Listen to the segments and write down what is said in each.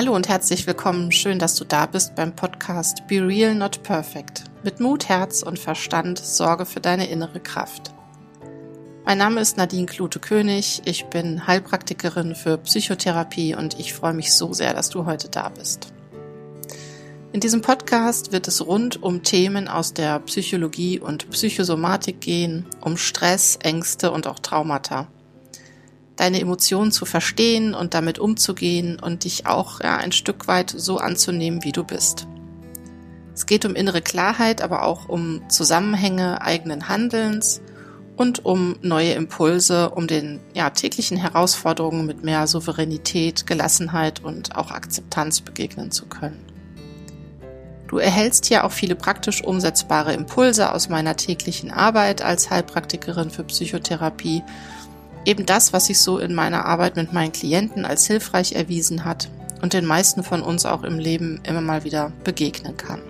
Hallo und herzlich willkommen. Schön, dass du da bist beim Podcast Be Real Not Perfect. Mit Mut, Herz und Verstand sorge für deine innere Kraft. Mein Name ist Nadine Klute-König. Ich bin Heilpraktikerin für Psychotherapie und ich freue mich so sehr, dass du heute da bist. In diesem Podcast wird es rund um Themen aus der Psychologie und Psychosomatik gehen, um Stress, Ängste und auch Traumata deine Emotionen zu verstehen und damit umzugehen und dich auch ja, ein Stück weit so anzunehmen, wie du bist. Es geht um innere Klarheit, aber auch um Zusammenhänge eigenen Handelns und um neue Impulse, um den ja, täglichen Herausforderungen mit mehr Souveränität, Gelassenheit und auch Akzeptanz begegnen zu können. Du erhältst hier auch viele praktisch umsetzbare Impulse aus meiner täglichen Arbeit als Heilpraktikerin für Psychotherapie eben das, was sich so in meiner Arbeit mit meinen Klienten als hilfreich erwiesen hat und den meisten von uns auch im Leben immer mal wieder begegnen kann.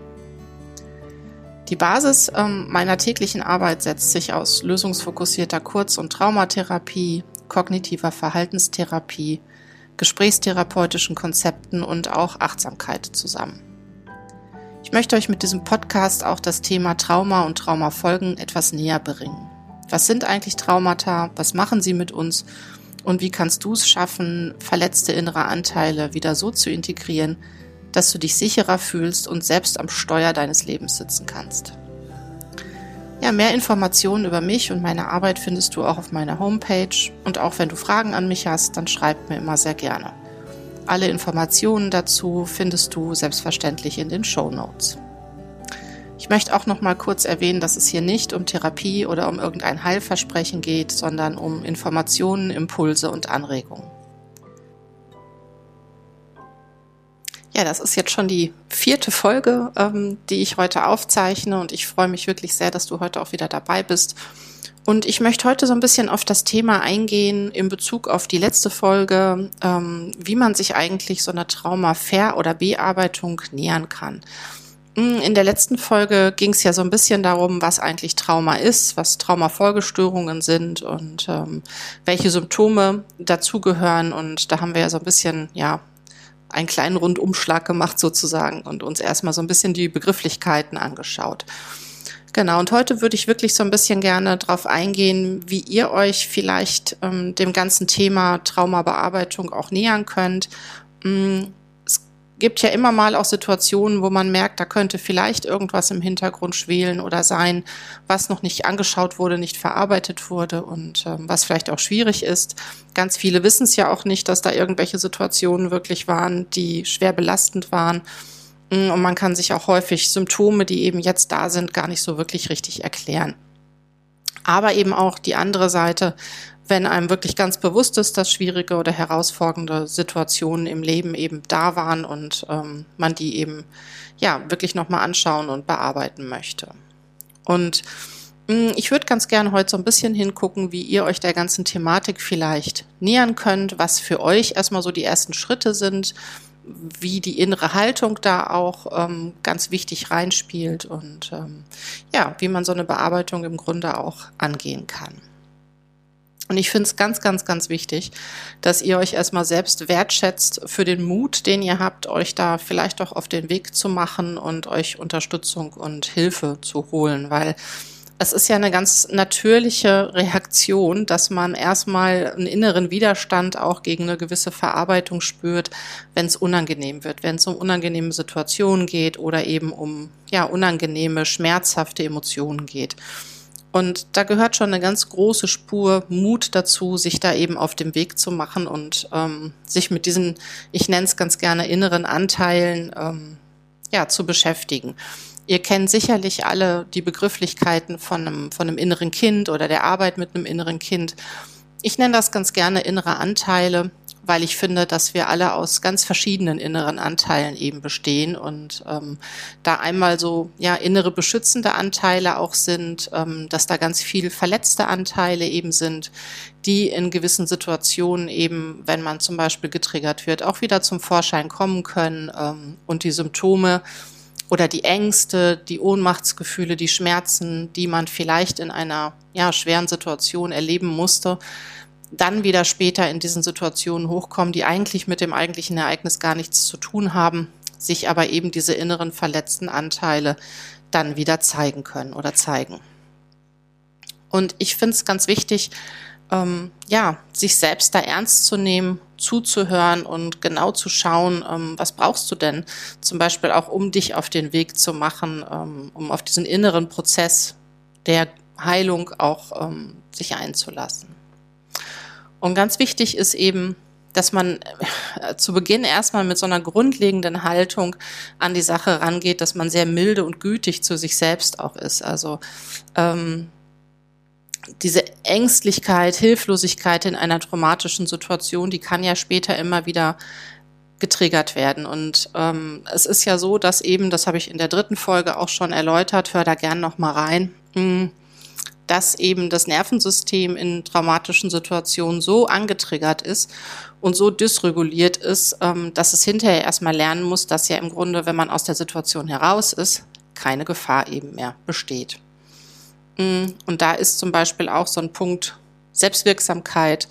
Die Basis ähm, meiner täglichen Arbeit setzt sich aus lösungsfokussierter Kurz- und Traumatherapie, kognitiver Verhaltenstherapie, gesprächstherapeutischen Konzepten und auch Achtsamkeit zusammen. Ich möchte euch mit diesem Podcast auch das Thema Trauma und Traumafolgen etwas näher bringen. Was sind eigentlich Traumata? Was machen sie mit uns? Und wie kannst du es schaffen, verletzte innere Anteile wieder so zu integrieren, dass du dich sicherer fühlst und selbst am Steuer deines Lebens sitzen kannst? Ja, mehr Informationen über mich und meine Arbeit findest du auch auf meiner Homepage. Und auch wenn du Fragen an mich hast, dann schreib mir immer sehr gerne. Alle Informationen dazu findest du selbstverständlich in den Show Notes. Ich möchte auch noch mal kurz erwähnen, dass es hier nicht um Therapie oder um irgendein Heilversprechen geht, sondern um Informationen, Impulse und Anregungen. Ja, das ist jetzt schon die vierte Folge, ähm, die ich heute aufzeichne und ich freue mich wirklich sehr, dass du heute auch wieder dabei bist. Und ich möchte heute so ein bisschen auf das Thema eingehen in Bezug auf die letzte Folge, ähm, wie man sich eigentlich so einer Trauma-Ver- oder Bearbeitung nähern kann. Hm, in der letzten Folge ging es ja so ein bisschen darum, was eigentlich Trauma ist, was Traumafolgestörungen sind und ähm, welche Symptome dazugehören. Und da haben wir ja so ein bisschen, ja, einen kleinen Rundumschlag gemacht sozusagen und uns erstmal so ein bisschen die Begrifflichkeiten angeschaut. Genau, und heute würde ich wirklich so ein bisschen gerne darauf eingehen, wie ihr euch vielleicht ähm, dem ganzen Thema Traumabearbeitung auch nähern könnt. Hm, gibt ja immer mal auch Situationen, wo man merkt, da könnte vielleicht irgendwas im Hintergrund schwelen oder sein, was noch nicht angeschaut wurde, nicht verarbeitet wurde und ähm, was vielleicht auch schwierig ist. Ganz viele wissen es ja auch nicht, dass da irgendwelche Situationen wirklich waren, die schwer belastend waren. Mm, und man kann sich auch häufig Symptome, die eben jetzt da sind, gar nicht so wirklich richtig erklären. Aber eben auch die andere Seite, wenn einem wirklich ganz bewusst ist, dass schwierige oder herausfordernde Situationen im Leben eben da waren und ähm, man die eben ja wirklich nochmal anschauen und bearbeiten möchte. Und hm, ich würde ganz gerne heute so ein bisschen hingucken, wie ihr euch der ganzen Thematik vielleicht nähern könnt, was für euch erstmal so die ersten Schritte sind, wie die innere Haltung da auch ähm, ganz wichtig reinspielt und ähm, ja, wie man so eine Bearbeitung im Grunde auch angehen kann. Und ich finde es ganz, ganz, ganz wichtig, dass ihr euch erstmal selbst wertschätzt für den Mut, den ihr habt, euch da vielleicht auch auf den Weg zu machen und euch Unterstützung und Hilfe zu holen, weil es ist ja eine ganz natürliche Reaktion, dass man erstmal einen inneren Widerstand auch gegen eine gewisse Verarbeitung spürt, wenn es unangenehm wird, wenn es um unangenehme Situationen geht oder eben um ja unangenehme, schmerzhafte Emotionen geht. Und da gehört schon eine ganz große Spur Mut dazu, sich da eben auf dem Weg zu machen und ähm, sich mit diesen, ich nenne es ganz gerne, inneren Anteilen ähm, ja, zu beschäftigen. Ihr kennt sicherlich alle die Begrifflichkeiten von einem, von einem inneren Kind oder der Arbeit mit einem inneren Kind. Ich nenne das ganz gerne innere Anteile weil ich finde, dass wir alle aus ganz verschiedenen inneren Anteilen eben bestehen und ähm, da einmal so ja innere beschützende Anteile auch sind, ähm, dass da ganz viel verletzte Anteile eben sind, die in gewissen Situationen eben, wenn man zum Beispiel getriggert wird, auch wieder zum Vorschein kommen können ähm, und die Symptome oder die Ängste, die Ohnmachtsgefühle, die Schmerzen, die man vielleicht in einer ja, schweren Situation erleben musste, dann wieder später in diesen Situationen hochkommen, die eigentlich mit dem eigentlichen Ereignis gar nichts zu tun haben, sich aber eben diese inneren verletzten Anteile dann wieder zeigen können oder zeigen. Und ich finde es ganz wichtig, ähm, ja, sich selbst da ernst zu nehmen, zuzuhören und genau zu schauen, ähm, was brauchst du denn? Zum Beispiel auch, um dich auf den Weg zu machen, ähm, um auf diesen inneren Prozess der Heilung auch ähm, sich einzulassen. Und ganz wichtig ist eben, dass man äh, zu Beginn erstmal mit so einer grundlegenden Haltung an die Sache rangeht, dass man sehr milde und gütig zu sich selbst auch ist. Also ähm, diese Ängstlichkeit, Hilflosigkeit in einer traumatischen Situation, die kann ja später immer wieder getriggert werden. Und ähm, es ist ja so, dass eben, das habe ich in der dritten Folge auch schon erläutert, hör da gern noch mal rein, mh, hm, dass eben das Nervensystem in traumatischen Situationen so angetriggert ist und so dysreguliert ist, ähm, dass es hinterher erstmal lernen muss, dass ja im Grunde, wenn man aus der Situation heraus ist, keine Gefahr eben mehr besteht. Mm, und da ist zum Beispiel auch so ein Punkt Selbstwirksamkeit,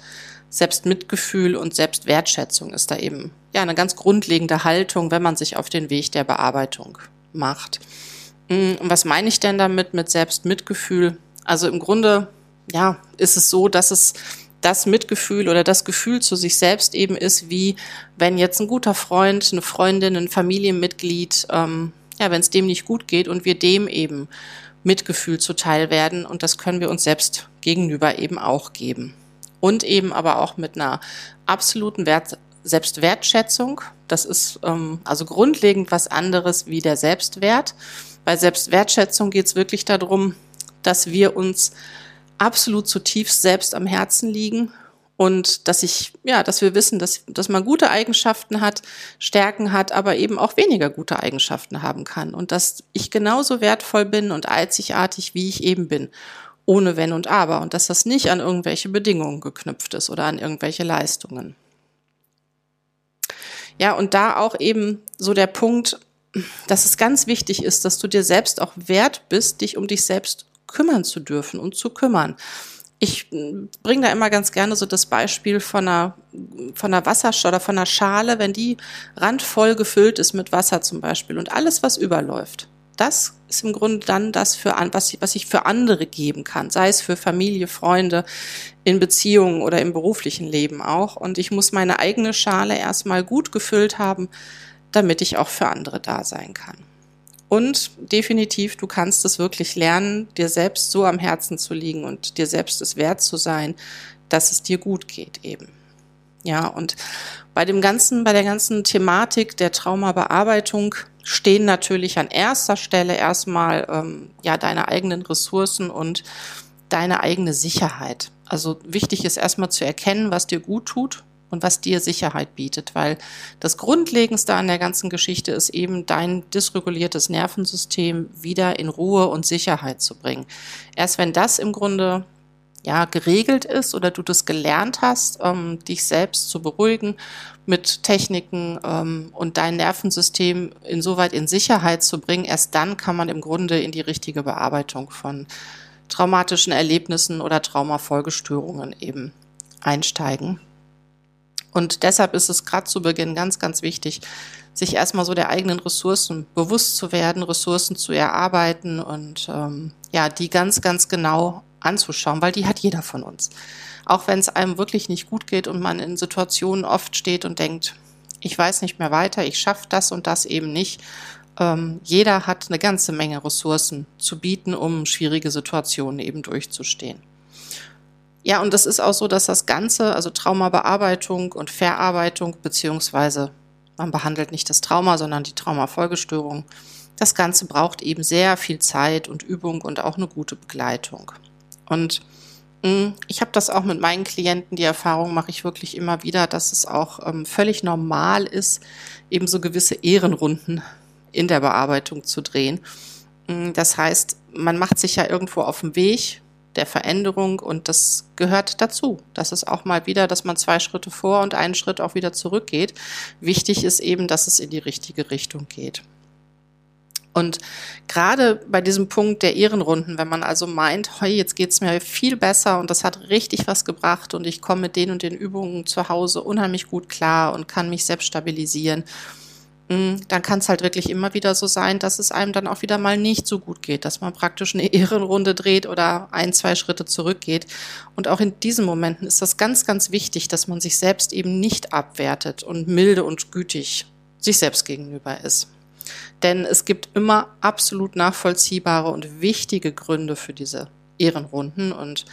Selbstmitgefühl und Selbstwertschätzung ist da eben ja eine ganz grundlegende Haltung, wenn man sich auf den Weg der Bearbeitung macht. Mm, und was meine ich denn damit mit Selbstmitgefühl? Also im Grunde, ja, ist es so, dass es das Mitgefühl oder das Gefühl zu sich selbst eben ist, wie wenn jetzt ein guter Freund, eine Freundin, ein Familienmitglied, ähm, ja, wenn es dem nicht gut geht und wir dem eben Mitgefühl zuteil werden und das können wir uns selbst gegenüber eben auch geben. Und eben aber auch mit einer absoluten Wert Selbstwertschätzung. Das ist ähm, also grundlegend was anderes wie der Selbstwert. Bei Selbstwertschätzung geht es wirklich darum, dass wir uns absolut zutiefst selbst am Herzen liegen und dass ich, ja, dass wir wissen, dass, dass man gute Eigenschaften hat, Stärken hat, aber eben auch weniger gute Eigenschaften haben kann und dass ich genauso wertvoll bin und einzigartig, wie ich eben bin, ohne Wenn und Aber und dass das nicht an irgendwelche Bedingungen geknüpft ist oder an irgendwelche Leistungen. Ja, und da auch eben so der Punkt, dass es ganz wichtig ist, dass du dir selbst auch wert bist, dich um dich selbst kümmern zu dürfen und zu kümmern. Ich bringe da immer ganz gerne so das Beispiel von einer, von einer Wasserschale oder von einer Schale, wenn die randvoll gefüllt ist mit Wasser zum Beispiel und alles, was überläuft. Das ist im Grunde dann das, für, was, was ich für andere geben kann, sei es für Familie, Freunde, in Beziehungen oder im beruflichen Leben auch. Und ich muss meine eigene Schale erstmal gut gefüllt haben, damit ich auch für andere da sein kann. Und definitiv, du kannst es wirklich lernen, dir selbst so am Herzen zu liegen und dir selbst es wert zu sein, dass es dir gut geht eben. Ja, und bei dem ganzen, bei der ganzen Thematik der Traumabearbeitung stehen natürlich an erster Stelle erstmal ähm, ja deine eigenen Ressourcen und deine eigene Sicherheit. Also wichtig ist erstmal zu erkennen, was dir gut tut und was dir Sicherheit bietet, weil das Grundlegendste an der ganzen Geschichte ist eben dein dysreguliertes Nervensystem wieder in Ruhe und Sicherheit zu bringen. Erst wenn das im Grunde ja geregelt ist oder du das gelernt hast, ähm, dich selbst zu beruhigen mit Techniken ähm, und dein Nervensystem insoweit in Sicherheit zu bringen, erst dann kann man im Grunde in die richtige Bearbeitung von traumatischen Erlebnissen oder Traumafolgestörungen eben einsteigen. Und deshalb ist es gerade zu Beginn ganz, ganz wichtig, sich erstmal so der eigenen Ressourcen bewusst zu werden, Ressourcen zu erarbeiten und ähm, ja, die ganz, ganz genau anzuschauen, weil die hat jeder von uns. Auch wenn es einem wirklich nicht gut geht und man in Situationen oft steht und denkt, ich weiß nicht mehr weiter, ich schaffe das und das eben nicht. Ähm, jeder hat eine ganze Menge Ressourcen zu bieten, um schwierige Situationen eben durchzustehen. Ja, und das ist auch so, dass das Ganze, also Traumabearbeitung und Verarbeitung, beziehungsweise man behandelt nicht das Trauma, sondern die Traumafolgestörung, das Ganze braucht eben sehr viel Zeit und Übung und auch eine gute Begleitung. Und mh, mm, ich habe das auch mit meinen Klienten, die Erfahrung mache ich wirklich immer wieder, dass es auch ähm, völlig normal ist, eben so gewisse Ehrenrunden in der Bearbeitung zu drehen. Mm, das heißt, man macht sich ja irgendwo auf dem Weg der Veränderung und das gehört dazu. Das ist auch mal wieder, dass man zwei Schritte vor und einen Schritt auch wieder zurückgeht. Wichtig ist eben, dass es in die richtige Richtung geht. Und gerade bei diesem Punkt der Ehrenrunden, wenn man also meint, hey, jetzt geht's mir viel besser und das hat richtig was gebracht und ich komme mit den und den Übungen zu Hause unheimlich gut klar und kann mich selbst stabilisieren, dann kann es halt wirklich immer wieder so sein, dass es einem dann auch wieder mal nicht so gut geht, dass man praktisch eine Ehrenrunde dreht oder ein, zwei Schritte zurückgeht. Und auch in diesen Momenten ist das ganz, ganz wichtig, dass man sich selbst eben nicht abwertet und milde und gütig sich selbst gegenüber ist. Denn es gibt immer absolut nachvollziehbare und wichtige Gründe für diese Ehrenrunden. Und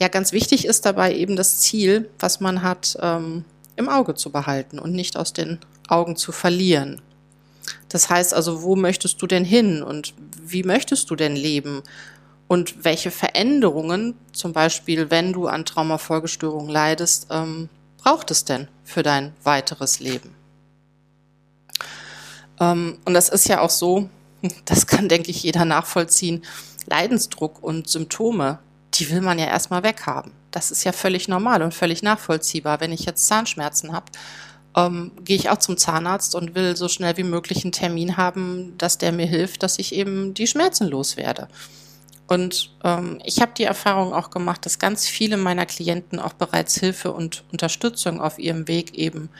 ja, ganz wichtig ist dabei eben das Ziel, was man hat, ähm, im Auge zu behalten und nicht aus den Augen zu verlieren. Das heißt also, wo möchtest du denn hin und wie möchtest du denn leben? Und welche Veränderungen, zum Beispiel wenn du an Traumafolgestörungen leidest, ähm, braucht es denn für dein weiteres Leben? Ähm, und das ist ja auch so, das kann, denke ich, jeder nachvollziehen. Leidensdruck und Symptome, die will man ja erstmal weghaben. Das ist ja völlig normal und völlig nachvollziehbar. Wenn ich jetzt Zahnschmerzen habe, ähm, gehe ich auch zum Zahnarzt und will so schnell wie möglich einen Termin haben, dass der mir hilft, dass ich eben die Schmerzen loswerde. Und ähm, ich habe die Erfahrung auch gemacht, dass ganz viele meiner Klienten auch bereits Hilfe und Unterstützung auf ihrem Weg eben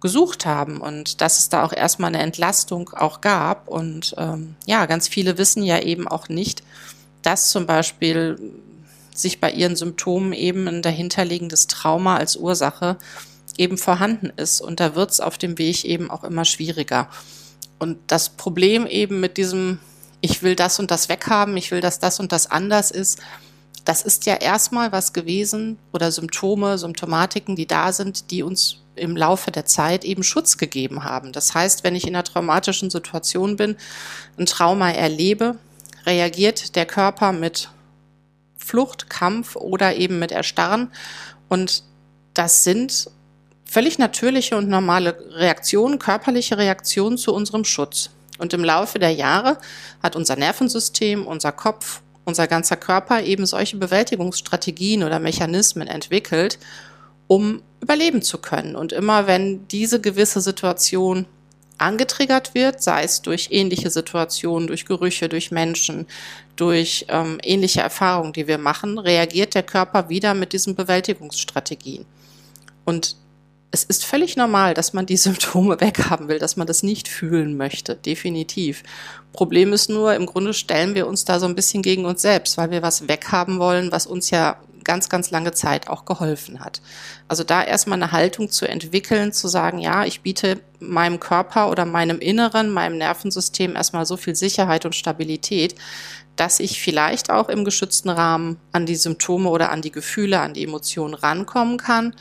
gesucht haben und dass es da auch erstmal eine Entlastung auch gab. Und ähm, ja, ganz viele wissen ja eben auch nicht, dass zum Beispiel sich bei ihren Symptomen eben ein dahinterliegendes Trauma als Ursache eben vorhanden ist. Und da wird es auf dem Weg eben auch immer schwieriger. Und das Problem eben mit diesem, ich will das und das weghaben, ich will, dass das und das anders ist, das ist ja erstmal was gewesen oder Symptome, Symptomatiken, die da sind, die uns im Laufe der Zeit eben Schutz gegeben haben. Das heißt, wenn ich in einer traumatischen Situation bin, ein Trauma erlebe, reagiert der Körper mit Flucht, Kampf oder eben mit Erstarren. Und das sind völlig natürliche und normale Reaktionen, körperliche Reaktionen zu unserem Schutz. Und im Laufe der Jahre hat unser Nervensystem, unser Kopf, unser ganzer Körper eben solche Bewältigungsstrategien oder Mechanismen entwickelt, um überleben zu können. Und immer wenn diese gewisse Situation angetriggert wird, sei es durch ähnliche Situationen, durch Gerüche, durch Menschen, durch ähm, ähnliche Erfahrungen, die wir machen, reagiert der Körper wieder mit diesen Bewältigungsstrategien. Und es ist völlig normal, dass man die Symptome weghaben will, dass man das nicht fühlen möchte, definitiv. Problem ist nur, im Grunde stellen wir uns da so ein bisschen gegen uns selbst, weil wir was weghaben wollen, was uns ja ganz, ganz lange Zeit auch geholfen hat. Also da erstmal eine Haltung zu entwickeln, zu sagen, ja, ich biete meinem Körper oder meinem Inneren, meinem Nervensystem erstmal so viel Sicherheit und Stabilität, dass ich vielleicht auch im geschützten Rahmen an die Symptome oder an die Gefühle, an die Emotionen rankommen kann,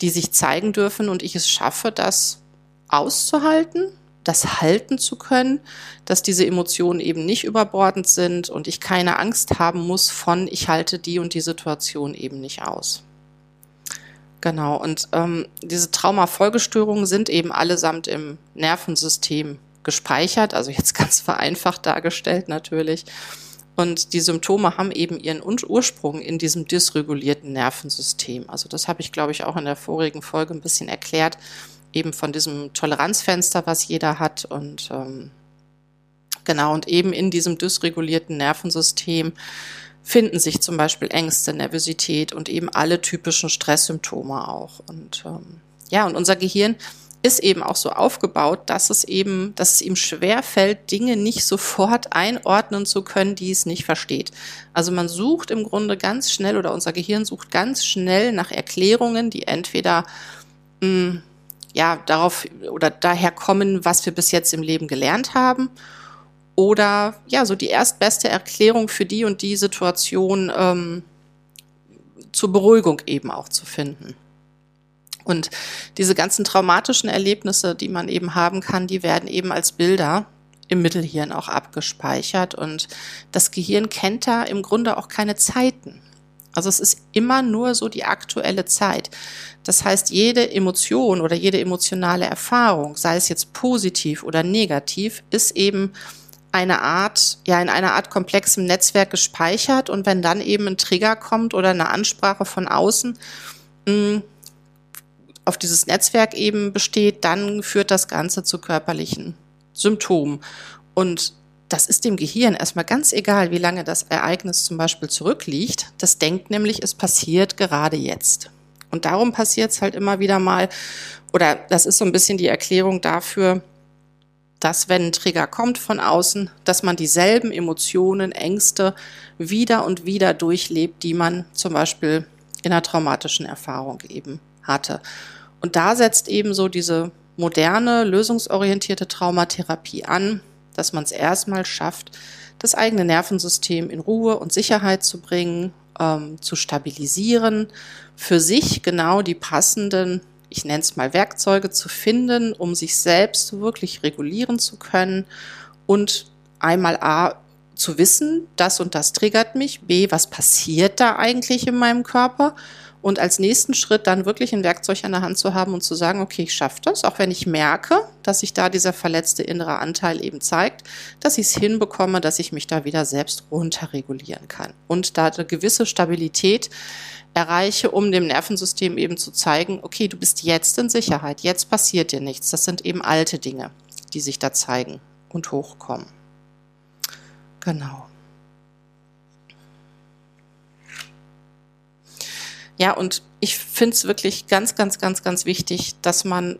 die sich zeigen dürfen und ich es schaffe, das auszuhalten das halten zu können, dass diese Emotionen eben nicht überbordend sind und ich keine Angst haben muss von, ich halte die und die Situation eben nicht aus. Genau, und ähm, diese Traumafolgestörungen sind eben allesamt im Nervensystem gespeichert, also jetzt ganz vereinfacht dargestellt natürlich. Und die Symptome haben eben ihren Ursprung in diesem dysregulierten Nervensystem. Also das habe ich, glaube ich, auch in der vorigen Folge ein bisschen erklärt eben von diesem Toleranzfenster, was jeder hat und ähm, genau und eben in diesem dysregulierten Nervensystem finden sich zum Beispiel Ängste, Nervosität und eben alle typischen Stresssymptome auch. Und ähm, ja, und unser Gehirn ist eben auch so aufgebaut, dass es eben, dass es ihm schwer fällt, Dinge nicht sofort einordnen zu können, die es nicht versteht. Also man sucht im Grunde ganz schnell oder unser Gehirn sucht ganz schnell nach Erklärungen, die entweder mh, hm, ja, darauf oder daher kommen, was wir bis jetzt im Leben gelernt haben. Oder ja, so die erstbeste Erklärung für die und die Situation ähm, zur Beruhigung eben auch zu finden. Und diese ganzen traumatischen Erlebnisse, die man eben haben kann, die werden eben als Bilder im Mittelhirn auch abgespeichert. Und das Gehirn kennt da im Grunde auch keine Zeiten. Also es ist immer nur so die aktuelle Zeit. Das heißt, jede Emotion oder jede emotionale Erfahrung, sei es jetzt positiv oder negativ, ist eben eine Art, ja, in einer Art komplexem Netzwerk gespeichert. Und wenn dann eben ein Trigger kommt oder eine Ansprache von außen, mh, mm, auf dieses Netzwerk eben besteht, dann führt das Ganze zu körperlichen Symptomen. Und das ist dem Gehirn erstmal ganz egal, wie lange das Ereignis zum Beispiel zurückliegt. Das denkt nämlich, es passiert gerade jetzt. Und darum passiert es halt immer wieder mal, oder das ist so ein bisschen die Erklärung dafür, dass wenn ein Trigger kommt von außen, dass man dieselben Emotionen, Ängste wieder und wieder durchlebt, die man zum Beispiel in einer traumatischen Erfahrung eben hatte. Und da setzt eben so diese moderne, lösungsorientierte Traumatherapie an, dass man es erstmal schafft, das eigene Nervensystem in Ruhe und Sicherheit zu bringen, ähm, zu stabilisieren, für sich genau die passenden, ich nenne es mal Werkzeuge zu finden, um sich selbst wirklich regulieren zu können und einmal A zu wissen, das und das triggert mich, B, was passiert da eigentlich in meinem Körper und als nächsten Schritt dann wirklich ein Werkzeug an der Hand zu haben und zu sagen, okay, ich schaffe das, auch wenn ich merke, dass sich da dieser verletzte innere Anteil eben zeigt, dass ich es hinbekomme, dass ich mich da wieder selbst runterregulieren kann und da eine gewisse Stabilität erreiche, um dem Nervensystem eben zu zeigen, okay, du bist jetzt in Sicherheit, jetzt passiert dir nichts. Das sind eben alte Dinge, die sich da zeigen und hochkommen. Genau. Ja, und ich finde es wirklich ganz, ganz, ganz, ganz wichtig, dass man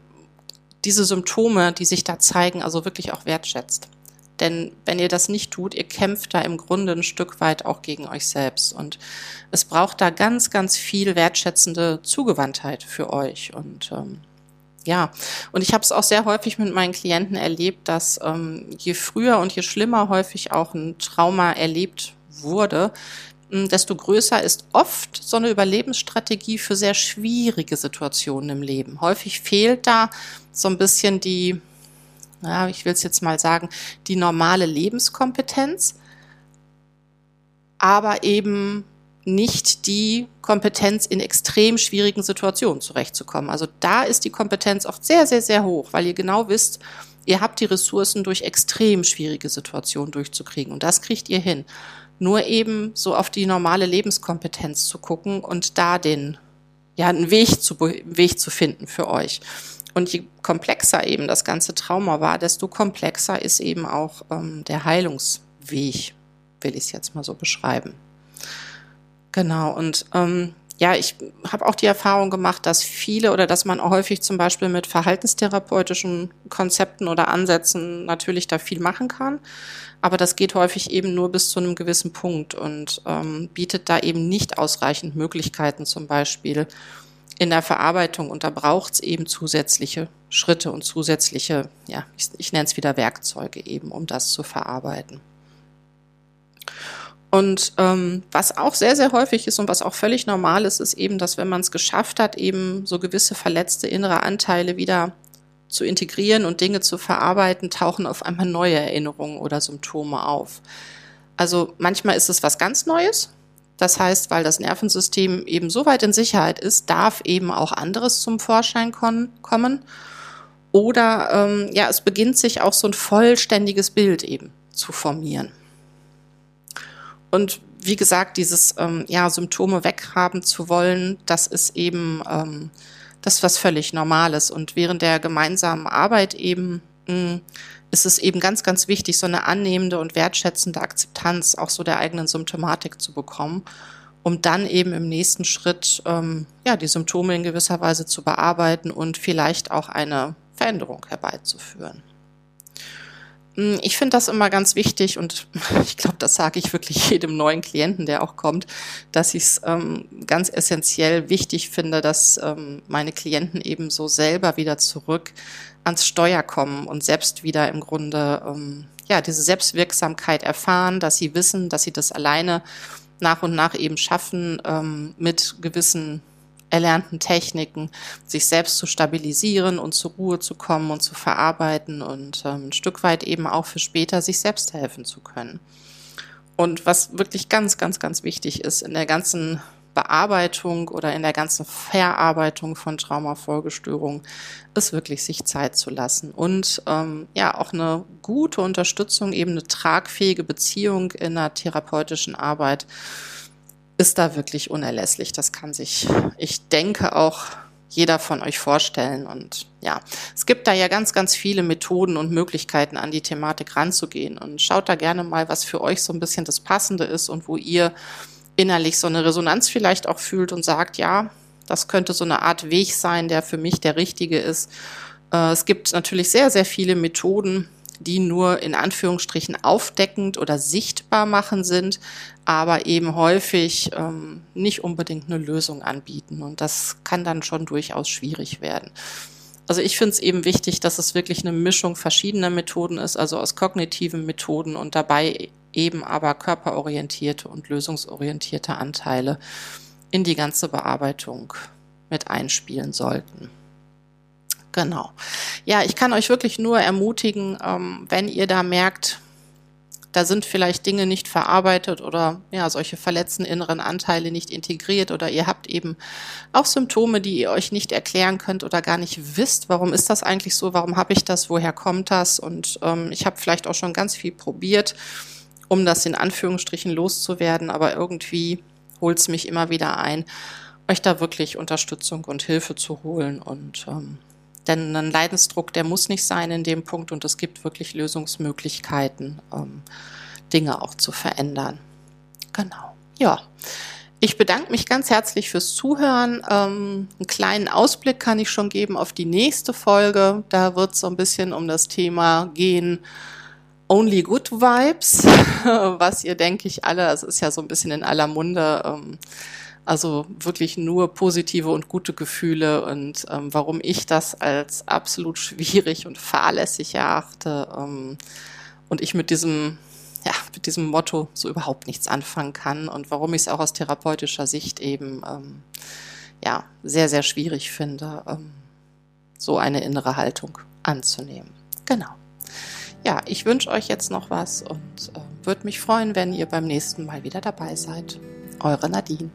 diese Symptome, die sich da zeigen, also wirklich auch wertschätzt. Denn wenn ihr das nicht tut, ihr kämpft da im Grunde ein Stück weit auch gegen euch selbst. Und es braucht da ganz, ganz viel wertschätzende Zugewandtheit für euch. Und ähm, ja, und ich habe es auch sehr häufig mit meinen Klienten erlebt, dass ähm, je früher und je schlimmer häufig auch ein Trauma erlebt wurde, desto größer ist oft so eine Überlebensstrategie für sehr schwierige Situationen im Leben. Häufig fehlt da so ein bisschen die, ja, ich will es jetzt mal sagen, die normale Lebenskompetenz, aber eben nicht die Kompetenz in extrem schwierigen Situationen zurechtzukommen. Also da ist die Kompetenz oft sehr, sehr, sehr hoch, weil ihr genau wisst, ihr habt die Ressourcen durch extrem schwierige Situationen durchzukriegen und das kriegt ihr hin nur eben so auf die normale Lebenskompetenz zu gucken und da den, ja, einen Weg zu, Weg zu finden für euch. Und je komplexer eben das ganze Trauma war, desto komplexer ist eben auch ähm, der Heilungsweg, will ich es jetzt mal so beschreiben. Genau, und ähm, ja, ich habe auch die Erfahrung gemacht, dass viele oder dass man häufig zum Beispiel mit verhaltenstherapeutischen Konzepten oder Ansätzen natürlich da viel machen kann. Aber das geht häufig eben nur bis zu einem gewissen Punkt und ähm, bietet da eben nicht ausreichend Möglichkeiten zum Beispiel in der Verarbeitung. Und da braucht es eben zusätzliche Schritte und zusätzliche, ja, ich, ich nenne es wieder Werkzeuge eben, um das zu verarbeiten. Und ähm, was auch sehr, sehr häufig ist und was auch völlig normal ist, ist eben, dass wenn man es geschafft hat, eben so gewisse verletzte innere Anteile wieder zu integrieren und Dinge zu verarbeiten, tauchen auf einmal neue Erinnerungen oder Symptome auf. Also manchmal ist es was ganz Neues. Das heißt, weil das Nervensystem eben so weit in Sicherheit ist, darf eben auch anderes zum Vorschein kommen. Oder ähm, ja, es beginnt sich auch so ein vollständiges Bild eben zu formieren. Und wie gesagt, dieses ähm, ja, Symptome weghaben zu wollen, das ist eben ähm, das was völlig Normales. Und während der gemeinsamen Arbeit eben mh, mm, ist es eben ganz, ganz wichtig, so eine annehmende und wertschätzende Akzeptanz auch so der eigenen Symptomatik zu bekommen, um dann eben im nächsten Schritt ähm, ja die Symptome in gewisser Weise zu bearbeiten und vielleicht auch eine Veränderung herbeizuführen. Hm, ich finde das immer ganz wichtig und ich glaube, das sage ich wirklich jedem neuen Klienten, der auch kommt, dass ich es ähm, ganz essentiell wichtig finde, dass ähm, meine Klienten eben so selber wieder zurück ans Steuer kommen und selbst wieder im Grunde ähm, ja diese Selbstwirksamkeit erfahren, dass sie wissen, dass sie das alleine nach und nach eben schaffen ähm, mit gewissen erlernten Techniken, sich selbst zu stabilisieren und zur Ruhe zu kommen und zu verarbeiten und ähm, ein Stück weit eben auch für später sich selbst helfen zu können. Und was wirklich ganz, ganz, ganz wichtig ist in der ganzen Bearbeitung oder in der ganzen Verarbeitung von Traumafolgestörungen, ist wirklich sich Zeit zu lassen und ähm, ja auch eine gute Unterstützung, eben eine tragfähige Beziehung in der therapeutischen Arbeit ist da wirklich unerlässlich. Das kann sich, ich denke auch jeder von euch vorstellen. Und ja, es gibt da ja ganz, ganz viele Methoden und Möglichkeiten, an die Thematik ranzugehen. Und schaut da gerne mal, was für euch so ein bisschen das Passende ist und wo ihr innerlich so eine Resonanz vielleicht auch fühlt und sagt, ja, das könnte so eine Art Weg sein, der für mich der richtige ist. Äh, es gibt natürlich sehr, sehr viele Methoden, die nur in Anführungsstrichen aufdeckend oder sichtbar machen sind, aber eben häufig ähm, nicht unbedingt eine Lösung anbieten. Und das kann dann schon durchaus schwierig werden. Also ich finde es eben wichtig, dass es wirklich eine Mischung verschiedener Methoden ist, also aus kognitiven Methoden und dabei eben aber körperorientierte und lösungsorientierte Anteile in die ganze Bearbeitung mit einspielen sollten. Genau. Ja, ich kann euch wirklich nur ermutigen, ähm, wenn ihr da merkt, da sind vielleicht Dinge nicht verarbeitet oder ja, solche verletzten inneren Anteile nicht integriert oder ihr habt eben auch Symptome, die ihr euch nicht erklären könnt oder gar nicht wisst, warum ist das eigentlich so, warum habe ich das, woher kommt das und ähm, ich habe vielleicht auch schon ganz viel probiert, um das in Anführungsstrichen loszuwerden, aber irgendwie holt es mich immer wieder ein, euch da wirklich Unterstützung und Hilfe zu holen und ähm, denn ein Leidensdruck, der muss nicht sein in dem Punkt und es gibt wirklich Lösungsmöglichkeiten, ähm, Dinge auch zu verändern. Genau. Ja. Ich bedanke mich ganz herzlich fürs Zuhören. Ähm, einen kleinen Ausblick kann ich schon geben auf die nächste Folge. Da wird es so ein bisschen um das Thema gehen, Only Good Vibes, was ihr, denke ich, alle, das ist ja so ein bisschen in aller Munde, ähm, also wirklich nur positive und gute Gefühle und ähm, warum ich das als absolut schwierig und fahrlässig erachte ähm, und ich mit diesem ja, mit diesem Motto so überhaupt nichts anfangen kann und warum ich es auch aus therapeutischer Sicht eben ähm, ja sehr sehr schwierig finde, ähm, so eine innere Haltung anzunehmen. Genau. Ja, ich wünsche euch jetzt noch was und äh, würde mich freuen, wenn ihr beim nächsten Mal wieder dabei seid. Eure Nadine.